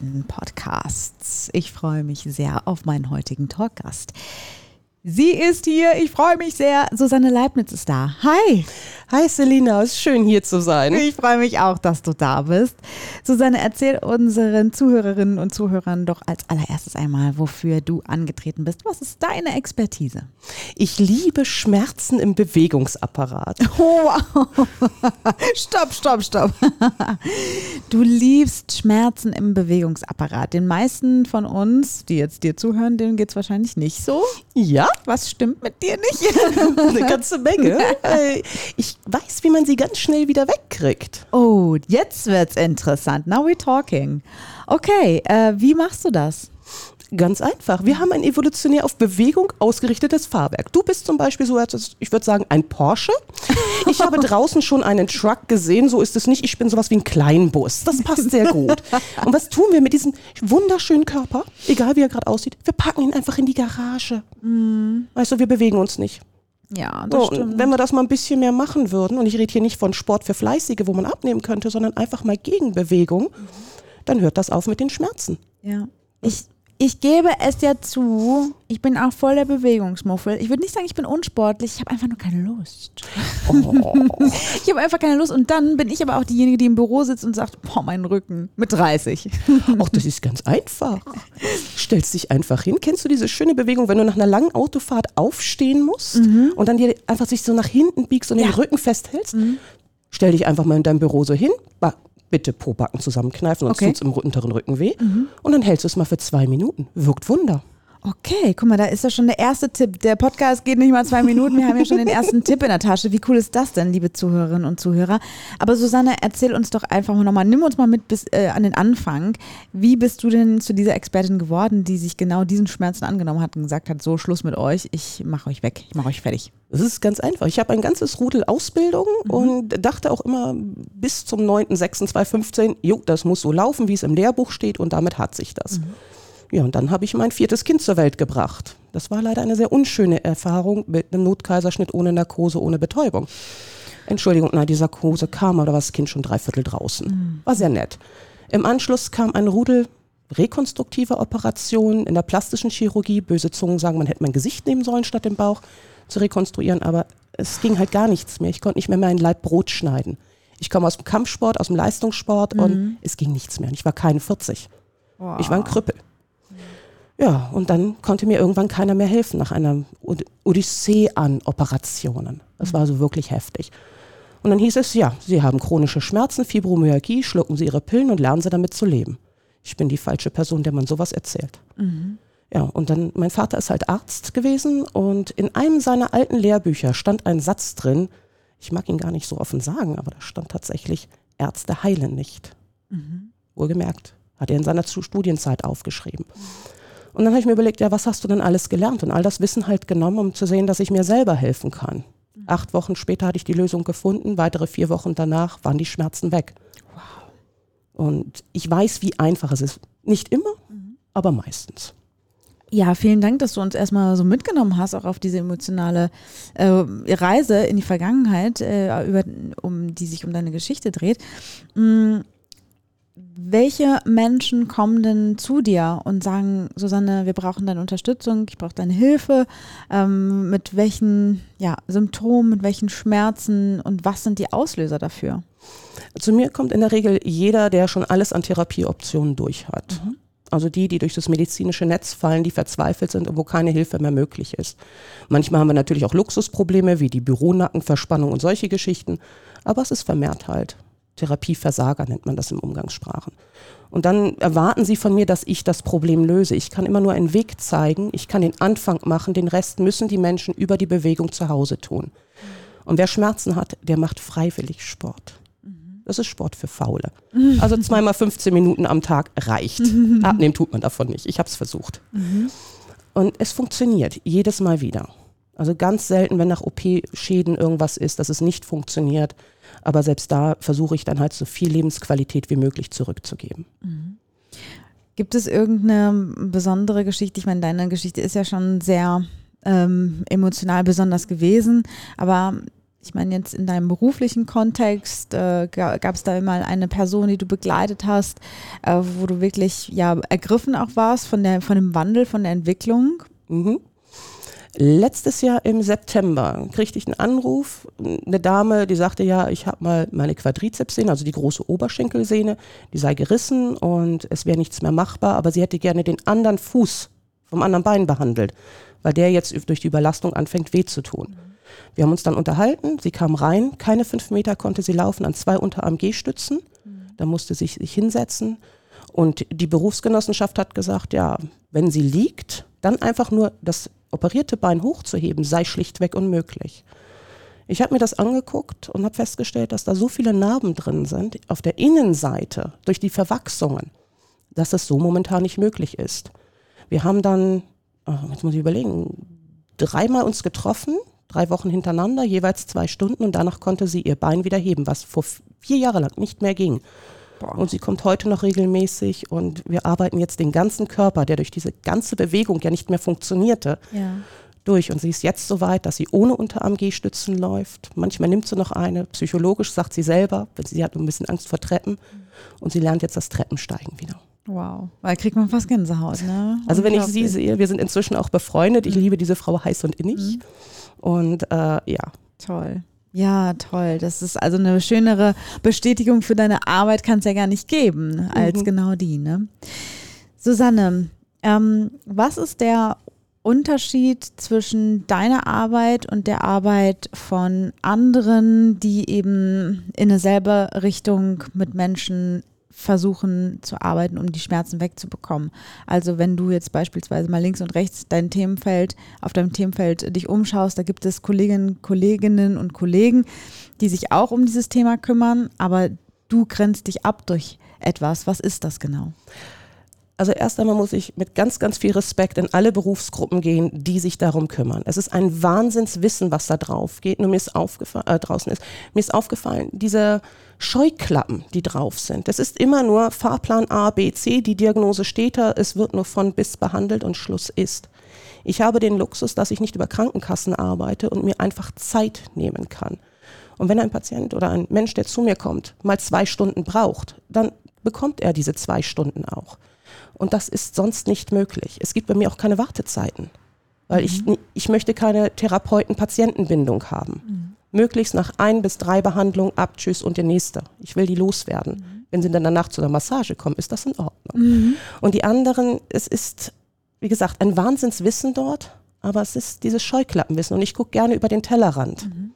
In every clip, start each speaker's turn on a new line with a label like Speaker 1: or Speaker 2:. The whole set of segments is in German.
Speaker 1: Experten-Podcasts. Ich freue mich sehr auf meinen heutigen Talkgast. Sie ist hier, ich freue mich sehr. Susanne Leibniz ist da. Hi.
Speaker 2: Hi Selina, es ist schön hier zu sein.
Speaker 1: Ich freue mich auch, dass du da bist. Susanne, erzähl unseren Zuhörerinnen und Zuhörern doch als allererstes einmal, wofür du angetreten bist. Was ist deine Expertise?
Speaker 2: Ich liebe Schmerzen im Bewegungsapparat.
Speaker 1: Oh, wow. stopp, stopp, stopp. Du liebst Schmerzen im Bewegungsapparat. Den meisten von uns, die jetzt dir zuhören, denen geht es wahrscheinlich nicht so.
Speaker 2: Ja,
Speaker 1: Was stimmt mit dir nicht?
Speaker 2: eine ganze Menge. Ich weiß, wie man sie ganz schnell wieder wegkriegt.
Speaker 1: Oh, jetzt wird's interessant. Now we're talking. Okay, äh, wie machst du das?
Speaker 2: Ganz einfach. Wir haben ein evolutionär auf Bewegung ausgerichtetes Fahrwerk. Du bist zum Beispiel so, als- ich würde sagen, ein Porsche. Ich habe draußen schon einen Truck gesehen. So ist es nicht. Ich bin sowas wie ein Kleinbus. Das passt sehr gut. Und was tun wir mit diesem wunderschönen Körper? Egal wie er gerade aussieht. Wir packen ihn einfach in die Garage. Weißt du, wir bewegen uns nicht.
Speaker 1: Ja,
Speaker 2: So, und wenn wir das mal ein bisschen mehr machen würden, und ich rede hier nicht von Sport für Fleißige, wo man abnehmen könnte, sondern einfach mal Gegenbewegung, dann hört das auf mit den Schmerzen.
Speaker 1: Ja. Ich, ich gebe es ja zu, ich bin auch voll der Bewegungsmuffel. Ich würde nicht sagen, ich bin unsportlich, ich habe einfach nur keine Lust. ich habe einfach keine Lust und dann bin ich aber auch diejenige, die im Büro sitzt und sagt, boah, mein Rücken mit 30.
Speaker 2: Ach, das ist ganz einfach. Stellst dich einfach hin. Kennst du diese schöne Bewegung, wenn du nach einer langen Autofahrt aufstehen musst und dann dir einfach sich so nach hinten biegst und den
Speaker 1: Ja.
Speaker 2: Rücken festhältst? Stell dich einfach mal in deinem Büro so hin. Bitte Pobacken zusammenkneifen, sonst
Speaker 1: Okay.
Speaker 2: tut's im unteren Rücken weh. Und dann hältst du es mal für zwei Minuten. Wirkt Wunder.
Speaker 1: Okay, guck mal, da ist ja schon der erste Tipp. Der Podcast geht nicht mal zwei Minuten. Wir haben ja schon den ersten Tipp in der Tasche. Wie cool ist das denn, liebe Zuhörerinnen und Zuhörer? Aber Susanne, erzähl uns doch einfach mal nochmal, nimm uns mal mit bis äh, an den Anfang. Wie bist du denn zu dieser Expertin geworden, die sich genau diesen Schmerzen angenommen hat und gesagt hat, so Schluss mit euch, ich mache euch weg, ich mache euch fertig.
Speaker 2: Das ist ganz einfach. Ich habe ein ganzes Rudel Ausbildung und dachte auch immer bis zum 9.6.2015, jo, das muss so laufen, wie es im Lehrbuch steht und damit hat sich das. Ja, und dann habe ich mein viertes Kind zur Welt gebracht. Das war leider eine sehr unschöne Erfahrung mit einem Notkaiserschnitt ohne Narkose, ohne Betäubung. Entschuldigung, nein, die Narkose kam, aber da war das Kind schon dreiviertel draußen. War sehr nett. Im Anschluss kam ein Rudel rekonstruktiver Operationen in der plastischen Chirurgie. Böse Zungen sagen, man hätte mein Gesicht nehmen sollen, statt den Bauch zu rekonstruieren, aber es ging halt gar nichts mehr. Ich konnte nicht mehr mein Leib Brot schneiden. Ich komme aus dem Kampfsport, aus dem Leistungssport und es ging nichts mehr. Und ich war kein 40. Ich war ein Krüppel. Ja, und dann konnte mir irgendwann keiner mehr helfen nach einer Od- Odyssee an Operationen. Das war so wirklich heftig. Und dann hieß es, ja, Sie haben chronische Schmerzen, Fibromyalgie, schlucken Sie Ihre Pillen und lernen Sie damit zu leben. Ich bin die falsche Person, der man sowas erzählt. Ja, und dann, mein Vater ist halt Arzt gewesen und in einem seiner alten Lehrbücher stand ein Satz drin, ich mag ihn gar nicht so offen sagen, aber da stand tatsächlich, Ärzte heilen nicht. Wohlgemerkt, hat er in seiner Studienzeit aufgeschrieben. Und dann habe ich mir überlegt, ja, was hast du denn alles gelernt? Und all das Wissen halt genommen, um zu sehen, dass ich mir selber helfen kann. Acht Wochen später hatte ich die Lösung gefunden, weitere vier Wochen danach waren die Schmerzen weg. Und ich weiß, wie einfach es ist. Nicht immer, aber meistens.
Speaker 1: Ja, vielen Dank, dass du uns erstmal so mitgenommen hast, auch auf diese emotionale äh, Reise in die Vergangenheit, äh, über, um, die sich um deine Geschichte dreht. Mm, welche Menschen kommen denn zu dir und sagen, Susanne, wir brauchen deine Unterstützung, ich brauche deine Hilfe? Ähm, mit welchen ja, Symptomen, mit welchen Schmerzen und was sind die Auslöser dafür?
Speaker 2: Zu mir kommt in der Regel jeder, der schon alles an Therapieoptionen durch hat. Also die, die durch das medizinische Netz fallen, die verzweifelt sind und wo keine Hilfe mehr möglich ist. Manchmal haben wir natürlich auch Luxusprobleme wie die Büronackenverspannung und solche Geschichten, aber es ist vermehrt halt. Therapieversager nennt man das im Umgangssprachen. Und dann erwarten sie von mir, dass ich das Problem löse. Ich kann immer nur einen Weg zeigen, ich kann den Anfang machen, den Rest müssen die Menschen über die Bewegung zu Hause tun. Und wer Schmerzen hat, der macht freiwillig Sport. Das ist Sport für Faule. Also zweimal 15 Minuten am Tag reicht. Abnehmen tut man davon nicht. Ich habe es versucht. Und es funktioniert jedes Mal wieder. Also ganz selten, wenn nach OP-Schäden irgendwas ist, dass es nicht funktioniert. Aber selbst da versuche ich dann halt so viel Lebensqualität wie möglich zurückzugeben.
Speaker 1: Gibt es irgendeine besondere Geschichte? Ich meine, deine Geschichte ist ja schon sehr ähm, emotional besonders gewesen, aber ich meine, jetzt in deinem beruflichen Kontext äh, gab es da mal eine Person, die du begleitet hast, äh, wo du wirklich ja ergriffen auch warst von der von dem Wandel, von der Entwicklung.
Speaker 2: Mhm. Letztes Jahr im September kriegte ich einen Anruf, eine Dame, die sagte, ja, ich habe mal meine Quadrizepssehne, also die große Oberschenkelsehne, die sei gerissen und es wäre nichts mehr machbar, aber sie hätte gerne den anderen Fuß vom anderen Bein behandelt, weil der jetzt durch die Überlastung anfängt weh zu tun. Wir haben uns dann unterhalten, sie kam rein, keine fünf Meter konnte sie laufen an zwei Unterarm-G-Stützen, da musste sie sich hinsetzen und die Berufsgenossenschaft hat gesagt, ja, wenn sie liegt, dann einfach nur das operierte Bein hochzuheben, sei schlichtweg unmöglich. Ich habe mir das angeguckt und habe festgestellt, dass da so viele Narben drin sind auf der Innenseite durch die Verwachsungen, dass das so momentan nicht möglich ist. Wir haben dann, jetzt muss ich überlegen, dreimal uns getroffen, drei Wochen hintereinander, jeweils zwei Stunden und danach konnte sie ihr Bein wieder heben, was vor vier Jahren lang nicht mehr ging. Und sie kommt heute noch regelmäßig und wir arbeiten jetzt den ganzen Körper, der durch diese ganze Bewegung ja nicht mehr funktionierte, ja. durch. Und sie ist jetzt so weit, dass sie ohne Unterarm-G-Stützen läuft. Manchmal nimmt sie noch eine. Psychologisch sagt sie selber, wenn sie, sie hat ein bisschen Angst vor Treppen. Und sie lernt jetzt das Treppensteigen wieder.
Speaker 1: Wow, weil kriegt man fast Gänsehaut, ne?
Speaker 2: Also wenn ich sie sehe, wir sind inzwischen auch befreundet. Ich mhm. liebe diese Frau heiß und innig. Mhm. Und äh, ja.
Speaker 1: Toll. Ja, toll. Das ist also eine schönere Bestätigung für deine Arbeit kann es ja gar nicht geben als mhm. genau die. Ne? Susanne, ähm, was ist der Unterschied zwischen deiner Arbeit und der Arbeit von anderen, die eben in dieselbe Richtung mit Menschen versuchen zu arbeiten, um die Schmerzen wegzubekommen. Also wenn du jetzt beispielsweise mal links und rechts dein Themenfeld, auf deinem Themenfeld dich umschaust, da gibt es Kolleginnen, Kolleginnen und Kollegen, die sich auch um dieses Thema kümmern, aber du grenzt dich ab durch etwas. Was ist das genau?
Speaker 2: Also erst einmal muss ich mit ganz, ganz viel Respekt in alle Berufsgruppen gehen, die sich darum kümmern. Es ist ein Wahnsinnswissen, was da drauf geht. Nur mir ist aufgefallen, äh, draußen ist, mir ist aufgefallen, diese Scheuklappen, die drauf sind. Das ist immer nur Fahrplan A, B, C. Die Diagnose steht da. Es wird nur von bis behandelt und Schluss ist. Ich habe den Luxus, dass ich nicht über Krankenkassen arbeite und mir einfach Zeit nehmen kann. Und wenn ein Patient oder ein Mensch, der zu mir kommt, mal zwei Stunden braucht, dann bekommt er diese zwei Stunden auch. Und das ist sonst nicht möglich. Es gibt bei mir auch keine Wartezeiten, weil mhm. ich, ich möchte keine Therapeuten-Patientenbindung haben. Mhm. Möglichst nach ein bis drei Behandlungen ab, tschüss und der nächste. Ich will die loswerden. Mhm. Wenn sie dann danach zu einer Massage kommen, ist das in Ordnung. Mhm. Und die anderen, es ist, wie gesagt, ein Wahnsinnswissen dort, aber es ist dieses Scheuklappenwissen und ich gucke gerne über den Tellerrand. Mhm.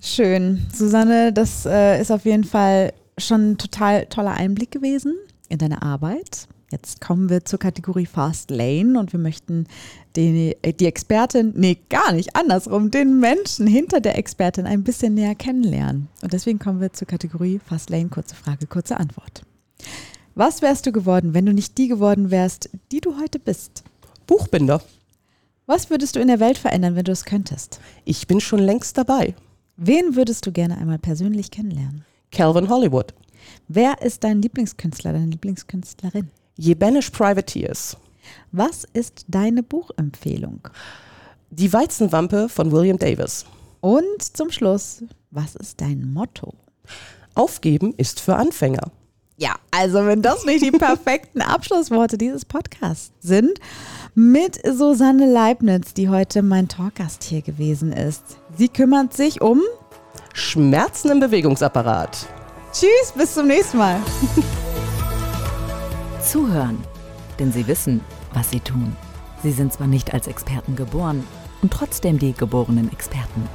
Speaker 1: Schön. Susanne, das äh, ist auf jeden Fall schon ein total toller Einblick gewesen in deine Arbeit. Jetzt kommen wir zur Kategorie Fast Lane und wir möchten die, die Expertin, nee, gar nicht, andersrum, den Menschen hinter der Expertin ein bisschen näher kennenlernen. Und deswegen kommen wir zur Kategorie Fast Lane, kurze Frage, kurze Antwort. Was wärst du geworden, wenn du nicht die geworden wärst, die du heute bist?
Speaker 2: Buchbinder.
Speaker 1: Was würdest du in der Welt verändern, wenn du es könntest?
Speaker 2: Ich bin schon längst dabei.
Speaker 1: Wen würdest du gerne einmal persönlich kennenlernen?
Speaker 2: Calvin Hollywood.
Speaker 1: Wer ist dein Lieblingskünstler, deine Lieblingskünstlerin?
Speaker 2: Jebenish Privateers.
Speaker 1: Was ist deine Buchempfehlung?
Speaker 2: Die Weizenwampe von William Davis.
Speaker 1: Und zum Schluss, was ist dein Motto?
Speaker 2: Aufgeben ist für Anfänger.
Speaker 1: Ja, also wenn das nicht die perfekten Abschlussworte dieses Podcasts sind, mit Susanne Leibniz, die heute mein Talkgast hier gewesen ist. Sie kümmert sich um
Speaker 2: Schmerzen im Bewegungsapparat.
Speaker 1: Tschüss, bis zum nächsten Mal.
Speaker 3: Zuhören, denn sie wissen, was sie tun. Sie sind zwar nicht als Experten geboren und trotzdem die geborenen Experten.